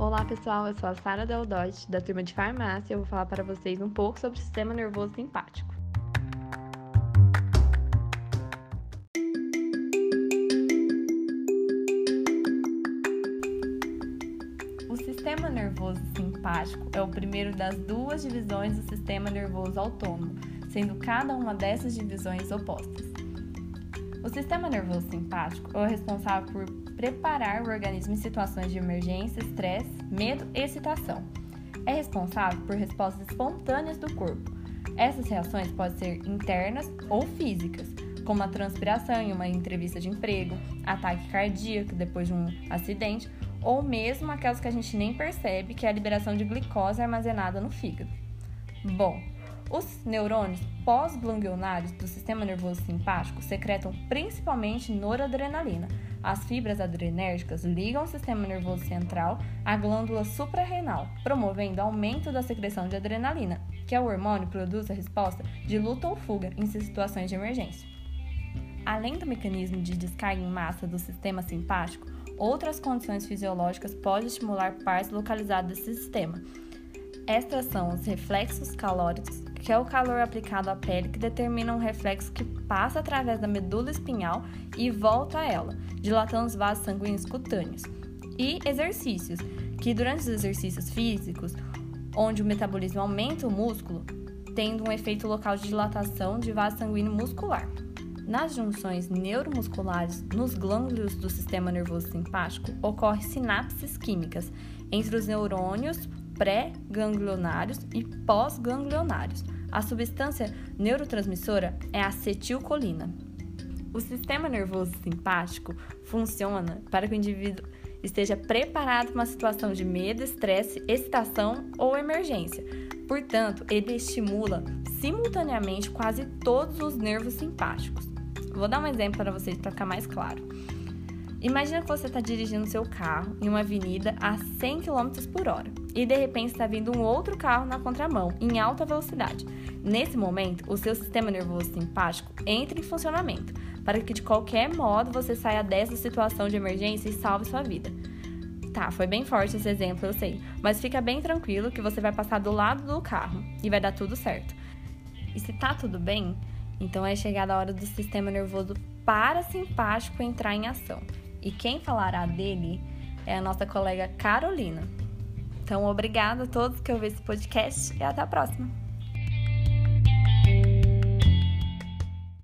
Olá pessoal, eu sou a Sara Deldote, da turma de farmácia, e eu vou falar para vocês um pouco sobre o sistema nervoso simpático. O sistema nervoso simpático é o primeiro das duas divisões do sistema nervoso autônomo, sendo cada uma dessas divisões opostas. O sistema nervoso simpático é o responsável por preparar o organismo em situações de emergência, estresse, medo e excitação. É responsável por respostas espontâneas do corpo. Essas reações podem ser internas ou físicas, como a transpiração em uma entrevista de emprego, ataque cardíaco depois de um acidente, ou mesmo aquelas que a gente nem percebe, que é a liberação de glicose armazenada no fígado. Bom, os neurônios pós-ganglionários do sistema nervoso simpático secretam principalmente noradrenalina. As fibras adrenérgicas ligam o sistema nervoso central à glândula suprarrenal, promovendo aumento da secreção de adrenalina, que é o hormônio que produz a resposta de luta ou fuga em situações de emergência. Além do mecanismo de descarga em massa do sistema simpático, outras condições fisiológicas podem estimular partes localizadas desse sistema. Estas são os reflexos calóricos, que é o calor aplicado à pele que determina um reflexo que passa através da medula espinhal e volta a ela, dilatando os vasos sanguíneos cutâneos. E exercícios, que durante os exercícios físicos, onde o metabolismo aumenta o músculo, tendo um efeito local de dilatação de vaso sanguíneo muscular. Nas junções neuromusculares nos glândulos do sistema nervoso simpático ocorrem sinapses químicas entre os neurônios pré-ganglionários e pós-ganglionários, a substância neurotransmissora é a acetilcolina. O sistema nervoso simpático funciona para que o indivíduo esteja preparado para uma situação de medo, estresse, excitação ou emergência. Portanto, ele estimula simultaneamente quase todos os nervos simpáticos. Vou dar um exemplo para vocês para ficar mais claro. Imagina que você está dirigindo seu carro em uma avenida a 100 km por hora e de repente está vindo um outro carro na contramão em alta velocidade. Nesse momento, o seu sistema nervoso simpático entra em funcionamento para que de qualquer modo você saia dessa situação de emergência e salve sua vida. Tá, foi bem forte esse exemplo, eu sei, mas fica bem tranquilo que você vai passar do lado do carro e vai dar tudo certo. E se tá tudo bem, então é chegada a hora do sistema nervoso parasimpático entrar em ação. E quem falará dele é a nossa colega Carolina. Então, obrigada a todos que ouviram esse podcast e até a próxima!